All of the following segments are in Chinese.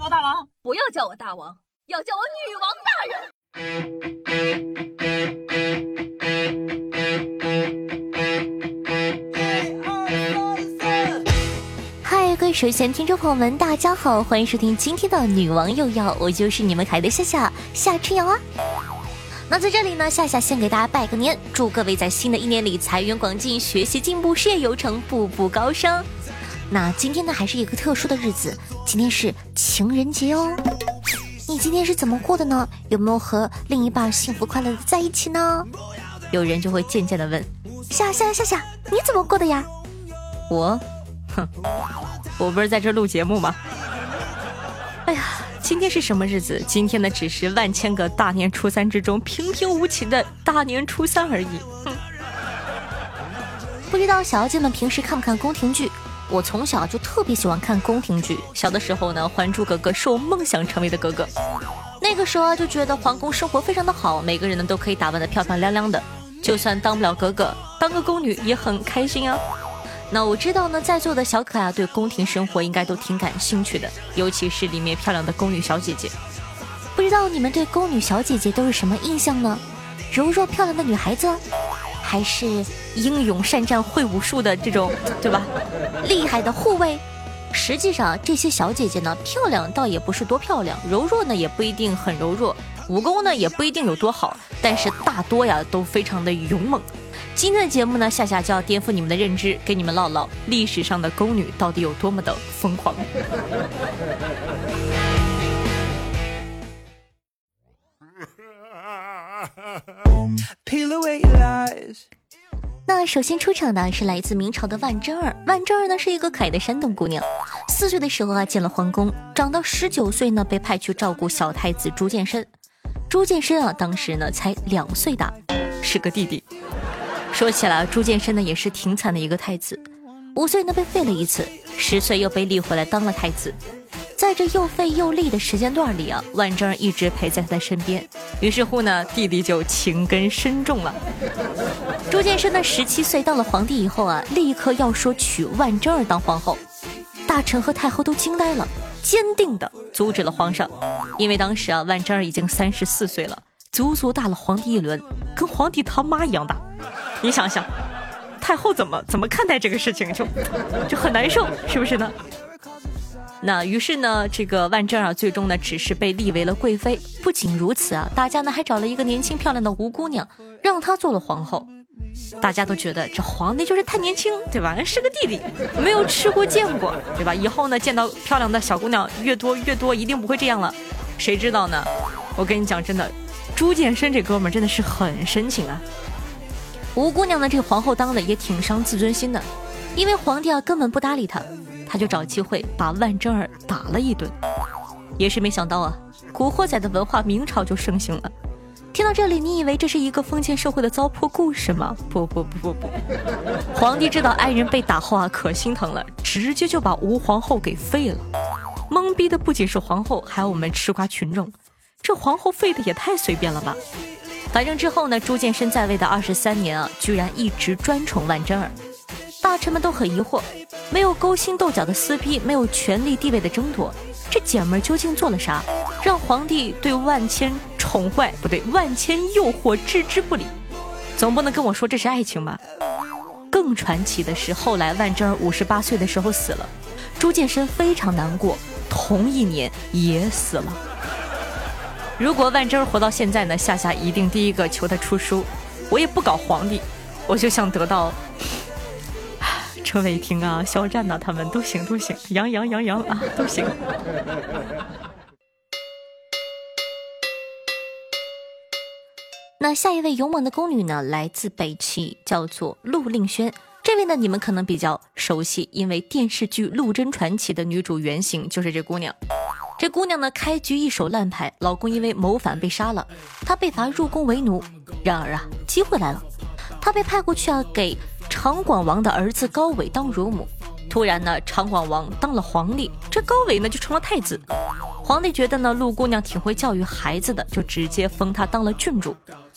我大王，不要叫我大王，要叫我女王大人。嗨，各位首先听众朋友们，大家好，欢迎收听今天的女王又要，我就是你们可爱的夏夏夏春瑶啊。那在这里呢，夏夏先给大家拜个年，祝各位在新的一年里财源广进，学习进步，事业有成，步步高升。那今天呢，还是一个特殊的日子，今天是情人节哦。你今天是怎么过的呢？有没有和另一半幸福快乐的在一起呢？有人就会渐渐的问：夏夏夏夏，你怎么过的呀？我，哼，我不是在这录节目吗？哎呀，今天是什么日子？今天呢，只是万千个大年初三之中平平无奇的大年初三而已。哼，不知道小妖精们平时看不看宫廷剧？我从小就特别喜欢看宫廷剧。小的时候呢，《还珠格格》是我梦想成为的格格。那个时候就觉得皇宫生活非常的好，每个人呢都可以打扮的漂漂亮亮的，就算当不了格格，当个宫女也很开心啊。那我知道呢，在座的小可爱对宫廷生活应该都挺感兴趣的，尤其是里面漂亮的宫女小姐姐。不知道你们对宫女小姐姐都是什么印象呢？柔弱漂亮的女孩子？还是英勇善战、会武术的这种，对吧？厉害的护卫。实际上，这些小姐姐呢，漂亮倒也不是多漂亮，柔弱呢也不一定很柔弱，武功呢也不一定有多好，但是大多呀都非常的勇猛。今天的节目呢，夏夏就要颠覆你们的认知，给你们唠唠历史上的宫女到底有多么的疯狂。那首先出场的是来自明朝的万贞儿。万贞儿呢是一个可爱的山东姑娘，四岁的时候啊进了皇宫，长到十九岁呢被派去照顾小太子朱见深。朱见深啊当时呢才两岁大，是个弟弟。说起来，朱见深呢也是挺惨的一个太子，五岁呢被废了一次，十岁又被立回来当了太子。在这又废又立的时间段里啊，万贞儿一直陪在他的身边。于是乎呢，弟弟就情根深重了。朱见深呢，十七岁当了皇帝以后啊，立刻要说娶万贞儿当皇后。大臣和太后都惊呆了，坚定的阻止了皇上。因为当时啊，万贞儿已经三十四岁了，足足大了皇帝一轮，跟皇帝他妈一样大。你想想，太后怎么怎么看待这个事情，就就很难受，是不是呢？那于是呢，这个万贞儿最终呢，只是被立为了贵妃。不仅如此啊，大家呢还找了一个年轻漂亮的吴姑娘，让她做了皇后。大家都觉得这皇帝就是太年轻，对吧？是个弟弟，没有吃过见过，对吧？以后呢，见到漂亮的小姑娘越多越多，一定不会这样了。谁知道呢？我跟你讲，真的，朱见深这哥们真的是很深情啊。吴姑娘呢，这个皇后当的也挺伤自尊心的，因为皇帝啊根本不搭理她。他就找机会把万贞儿打了一顿，也是没想到啊，古惑仔的文化明朝就盛行了。听到这里，你以为这是一个封建社会的糟粕故事吗？不不不不不，皇帝知道爱人被打后啊，可心疼了，直接就把吴皇后给废了。懵逼的不仅是皇后，还有我们吃瓜群众。这皇后废的也太随便了吧？反正之后呢，朱见深在位的二十三年啊，居然一直专宠万贞儿。大臣们都很疑惑，没有勾心斗角的撕逼，没有权力地位的争夺，这姐们儿究竟做了啥，让皇帝对万千宠坏不对，万千诱惑置之不理？总不能跟我说这是爱情吧？更传奇的是，后来万贞儿五十八岁的时候死了，朱见深非常难过，同一年也死了。如果万贞儿活到现在呢，夏夏一定第一个求他出书，我也不搞皇帝，我就想得到。车伟霆啊，肖战呐，他们都行都行，杨洋杨洋啊，都行。那下一位勇猛的宫女呢，来自北齐，叫做陆令轩。这位呢，你们可能比较熟悉，因为电视剧《陆贞传奇》的女主原型就是这姑娘。这姑娘呢，开局一手烂牌，老公因为谋反被杀了，她被罚入宫为奴。然而啊，机会来了，她被派过去啊，给。长广王的儿子高伟当乳母，突然呢，长广王当了皇帝，这高伟呢就成了太子。皇帝觉得呢，陆姑娘挺会教育孩子的，就直接封她当了郡主，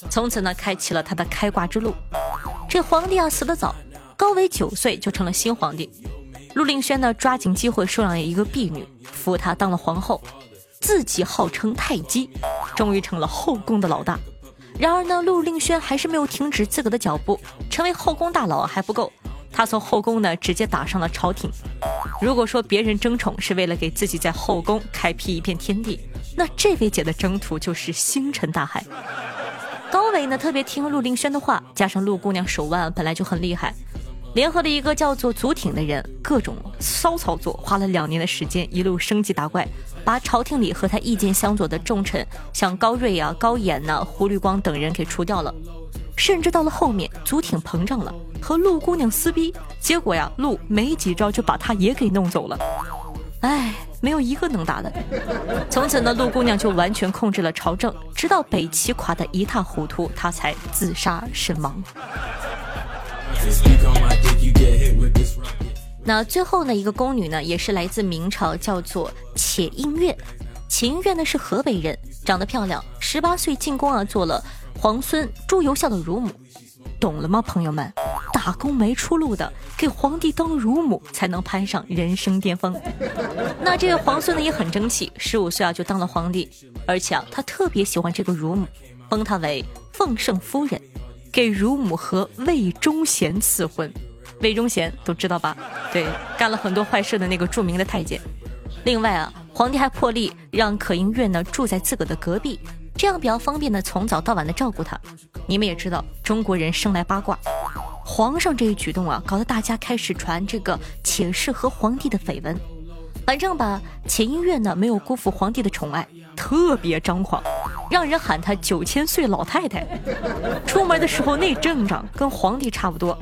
从此呢，开启了他的开挂之路。这皇帝啊死得早，高伟九岁就成了新皇帝。陆令轩呢，抓紧机会收养了一个婢女，扶她当了皇后，自己号称太姬，终于成了后宫的老大。然而呢，陆令轩还是没有停止自个的脚步，成为后宫大佬还不够，他从后宫呢直接打上了朝廷。如果说别人争宠是为了给自己在后宫开辟一片天地，那这位姐的征途就是星辰大海。高伟呢特别听陆令轩的话，加上陆姑娘手腕本来就很厉害，联合了一个叫做祖挺的人，各种骚操作，花了两年的时间，一路升级打怪，把朝廷里和他意见相左的重臣，像高瑞啊、高演呐、胡绿光等人给除掉了。甚至到了后面，祖挺膨胀了，和陆姑娘撕逼，结果呀，陆没几招就把他也给弄走了。哎。没有一个能打的。从此呢，陆姑娘就完全控制了朝政，直到北齐垮得一塌糊涂，她才自杀身亡。那最后呢，一个宫女呢，也是来自明朝，叫做且映月。且映月呢是河北人，长得漂亮，十八岁进宫啊，做了皇孙朱由校的乳母。懂了吗，朋友们？打工没出路的，给皇帝当乳母才能攀上人生巅峰。那这个皇孙呢也很争气，十五岁啊就当了皇帝，而且啊他特别喜欢这个乳母，封她为奉圣夫人，给乳母和魏忠贤赐婚。魏忠贤都知道吧？对，干了很多坏事的那个著名的太监。另外啊，皇帝还破例让可英院呢住在自个的隔壁。这样比较方便的，从早到晚的照顾他。你们也知道，中国人生来八卦，皇上这一举动啊，搞得大家开始传这个且氏和皇帝的绯闻。反正吧，且音乐呢没有辜负皇帝的宠爱，特别张狂，让人喊他九千岁老太太。出门的时候那阵仗跟皇帝差不多。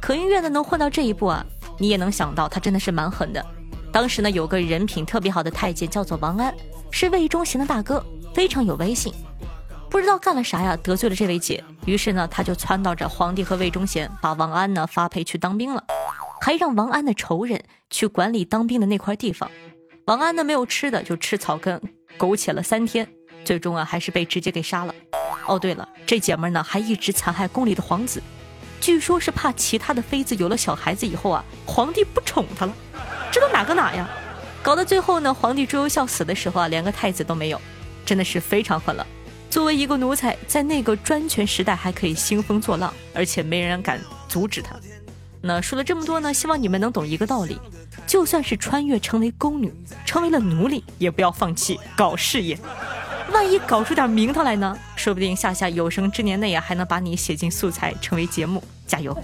可音乐呢能混到这一步啊，你也能想到他真的是蛮狠的。当时呢有个人品特别好的太监叫做王安，是魏忠贤的大哥。非常有威信，不知道干了啥呀，得罪了这位姐。于是呢，他就撺掇着皇帝和魏忠贤，把王安呢发配去当兵了，还让王安的仇人去管理当兵的那块地方。王安呢没有吃的，就吃草根，苟且了三天，最终啊还是被直接给杀了。哦，对了，这姐们呢还一直残害宫里的皇子，据说是怕其他的妃子有了小孩子以后啊，皇帝不宠她了。这都哪个哪呀？搞到最后呢，皇帝朱由校死的时候啊，连个太子都没有。真的是非常狠了。作为一个奴才，在那个专权时代还可以兴风作浪，而且没人敢阻止他。那说了这么多呢，希望你们能懂一个道理：就算是穿越成为宫女，成为了奴隶，也不要放弃搞事业。万一搞出点名堂来呢？说不定夏夏有生之年内啊，还能把你写进素材，成为节目。加油！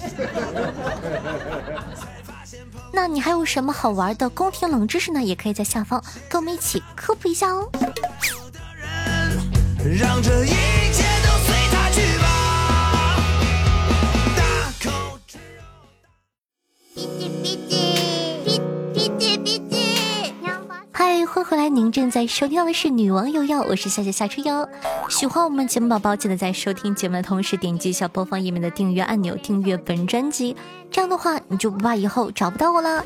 那你还有什么好玩的宫廷冷知识呢？也可以在下方跟我们一起科普一下哦。让这一来！您正在收听到的是《女王有药》，我是夏夏夏春瑶。喜欢我们节目宝宝，记得在收听节目的同时点击一下播放页面的订阅按钮，订阅本专辑。这样的话，你就不怕以后找不到我了。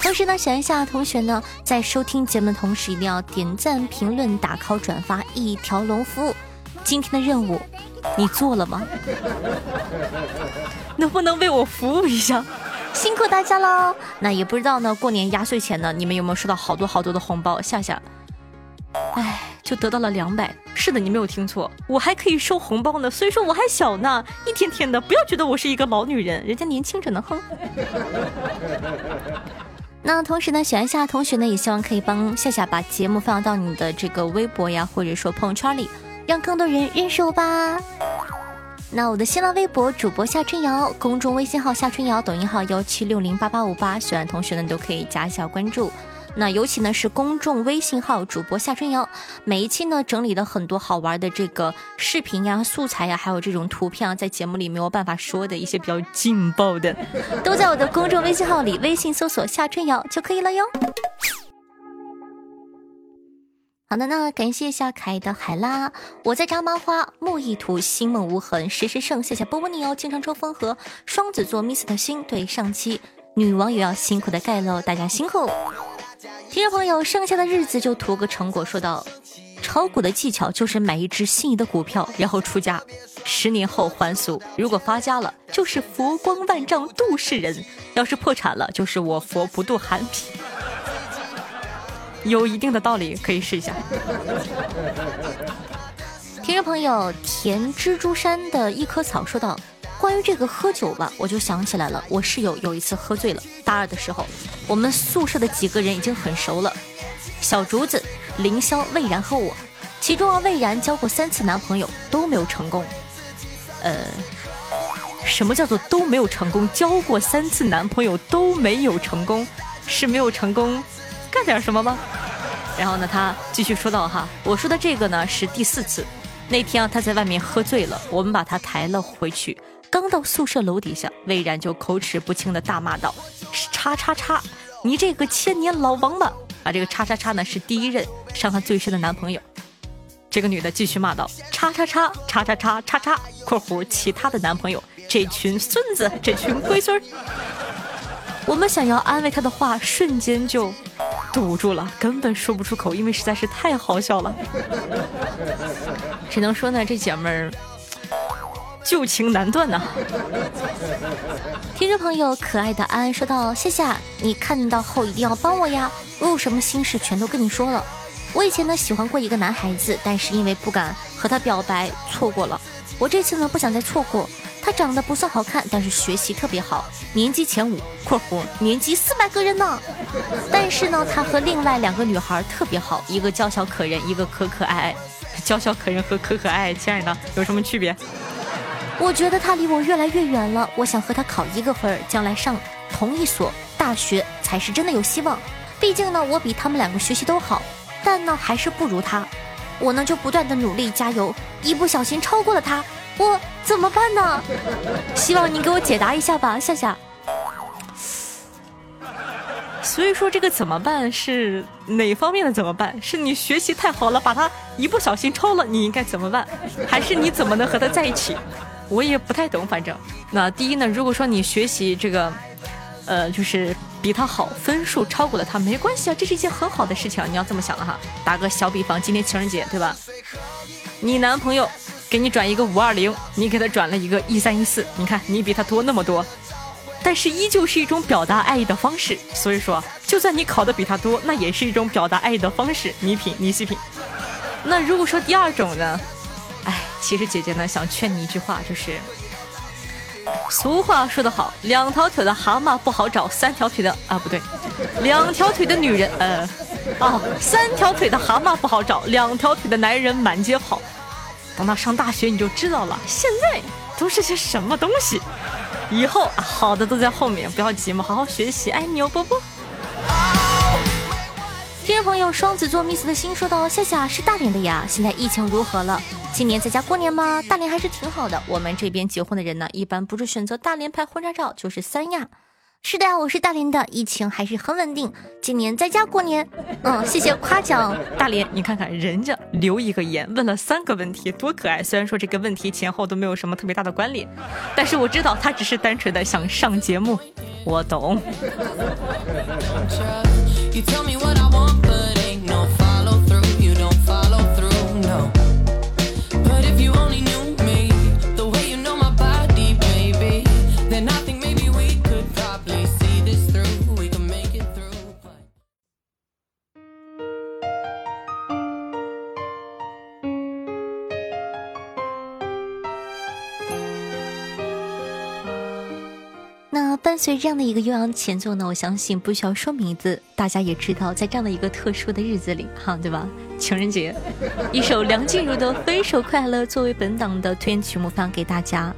同时呢，想一下同学呢，在收听节目的同时，一定要点赞、评论、打 call、转发一条龙服务。今天的任务，你做了吗？能不能为我服务一下？辛苦大家喽！那也不知道呢，过年压岁钱呢，你们有没有收到好多好多的红包？夏夏，哎，就得到了两百。是的，你没有听错，我还可以收红包呢。所以说我还小呢，一天天的，不要觉得我是一个老女人，人家年轻着呢，哼。那同时呢，喜欢夏同学呢，也希望可以帮夏夏把节目放到你的这个微博呀，或者说朋友圈里，让更多人认识我吧。那我的新浪微博主播夏春瑶，公众微信号夏春瑶，抖音号幺七六零八八五八，喜欢同学呢都可以加一下关注。那尤其呢是公众微信号主播夏春瑶，每一期呢整理了很多好玩的这个视频呀、素材呀，还有这种图片啊，在节目里没有办法说的一些比较劲爆的，都在我的公众微信号里，微信搜索夏春瑶就可以了哟。好的，那感谢夏凯的海拉，我在扎麻花，木易图，星梦无痕，时时胜，谢谢波波你哦，经常抽风和双子座 miss 的心，对上期女网友要辛苦的盖喽，大家辛苦。听众朋友，剩下的日子就图个成果。说到炒股的技巧，就是买一只心仪的股票，然后出价，十年后还俗。如果发家了，就是佛光万丈度世人；要是破产了，就是我佛不渡寒皮。有一定的道理，可以试一下。听众朋友，甜蜘蛛山的一棵草说道：“关于这个喝酒吧，我就想起来了。我室友有一次喝醉了，大二的时候，我们宿舍的几个人已经很熟了，小竹子、凌霄、魏然和我。其中啊，魏然交过三次男朋友都没有成功。呃，什么叫做都没有成功？交过三次男朋友都没有成功，是没有成功干点什么吗？然后呢，他继续说道：“哈，我说的这个呢是第四次。那天啊，他在外面喝醉了，我们把他抬了回去。刚到宿舍楼底下，魏然就口齿不清的大骂道：‘叉叉叉，你这个千年老王八！’啊，这个叉叉叉呢是第一任伤他最深的男朋友。这个女的继续骂道：‘叉叉叉叉叉叉叉叉（括弧其他的男朋友），这群孙子，这群龟孙儿。’我们想要安慰他的话，瞬间就……”堵住了，根本说不出口，因为实在是太好笑了。只能说呢，这姐们儿旧情难断呐。听众朋友，可爱的安安说道：“谢谢你看到后一定要帮我呀，我有什么心事全都跟你说了。我以前呢喜欢过一个男孩子，但是因为不敢和他表白，错过了。我这次呢不想再错过。”他长得不算好看，但是学习特别好，年级前五（括弧年级四百个人呢）。但是呢，他和另外两个女孩特别好，一个娇小可人，一个可可爱爱。娇小可人和可可爱爱，亲爱的有什么区别？我觉得他离我越来越远了，我想和他考一个分，将来上同一所大学才是真的有希望。毕竟呢，我比他们两个学习都好，但呢还是不如他。我呢就不断的努力加油，一不小心超过了他。我怎么办呢？希望你给我解答一下吧，夏夏。所以说这个怎么办是哪方面的怎么办？是你学习太好了，把他一不小心超了，你应该怎么办？还是你怎么能和他在一起？我也不太懂，反正那第一呢，如果说你学习这个，呃，就是比他好，分数超过了他，没关系啊，这是一件很好的事情，你要这么想的哈。打个小比方，今天情人节对吧？你男朋友。给你转一个五二零，你给他转了一个一三一四，你看你比他多那么多，但是依旧是一种表达爱意的方式。所以说，就算你考的比他多，那也是一种表达爱意的方式。你品，你细品。那如果说第二种呢？哎，其实姐姐呢想劝你一句话，就是俗话说得好，两条腿的蛤蟆不好找，三条腿的啊不对，两条腿的女人呃哦，三条腿的蛤蟆不好找，两条腿的男人满街跑。等到上大学你就知道了，现在都是些什么东西。以后好的都在后面，不要急嘛，好好学习，爱你哦，波波。听众朋友，双子座 miss 的心说道：“夏夏是大连的呀，现在疫情如何了？今年在家过年吗？大连还是挺好的。我们这边结婚的人呢，一般不是选择大连拍婚纱照，就是三亚。”是的呀，我是大连的，疫情还是很稳定。今年在家过年，嗯，谢谢夸奖。大连，你看看人家留一个言，问了三个问题，多可爱。虽然说这个问题前后都没有什么特别大的关联，但是我知道他只是单纯的想上节目，我懂。这样的一个悠扬前奏呢，我相信不需要说名字，大家也知道，在这样的一个特殊的日子里，哈，对吧？情人节，一首梁静茹的《分手快乐》作为本档的推荐曲目放给大家，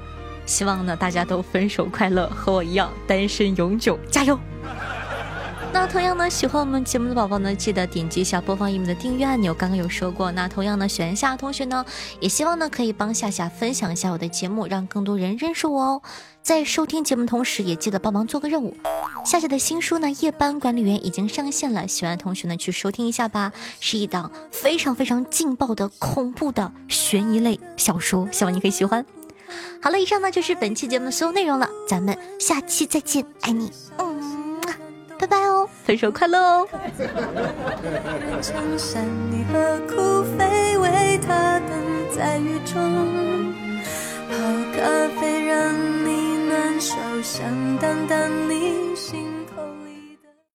希望呢大家都分手快乐，和我一样单身永久，加油！那同样呢，喜欢我们节目的宝宝呢，记得点击一下播放页面的订阅按钮。刚刚有说过，那同样呢，喜欢夏同学呢，也希望呢可以帮夏夏分享一下我的节目，让更多人认识我哦。在收听节目同时，也记得帮忙做个任务。夏夏的新书呢，《夜班管理员》已经上线了，喜欢的同学呢去收听一下吧。是一档非常非常劲爆的恐怖的悬疑类小说，希望你可以喜欢。好了，以上呢就是本期节目的所有内容了，咱们下期再见，爱你，分手快乐哦。咖啡让你暖手，想挡挡你心。